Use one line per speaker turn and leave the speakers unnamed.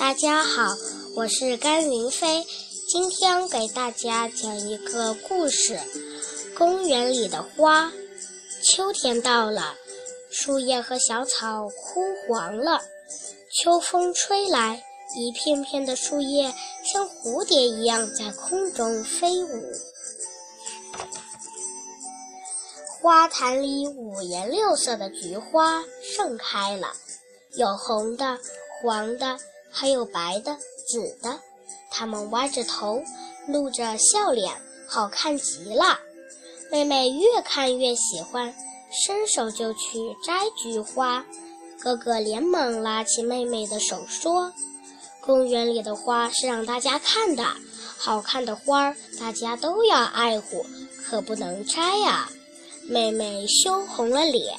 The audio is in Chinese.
大家好，我是甘云飞，今天给大家讲一个故事：公园里的花。秋天到了，树叶和小草枯黄了，秋风吹来，一片片的树叶像蝴蝶一样在空中飞舞。花坛里五颜六色的菊花盛开了，有红的、黄的。还有白的、紫的，它们歪着头，露着笑脸，好看极了。妹妹越看越喜欢，伸手就去摘菊花。哥哥连忙拉起妹妹的手说：“公园里的花是让大家看的，好看的花儿大家都要爱护，可不能摘呀。”妹妹羞红了脸。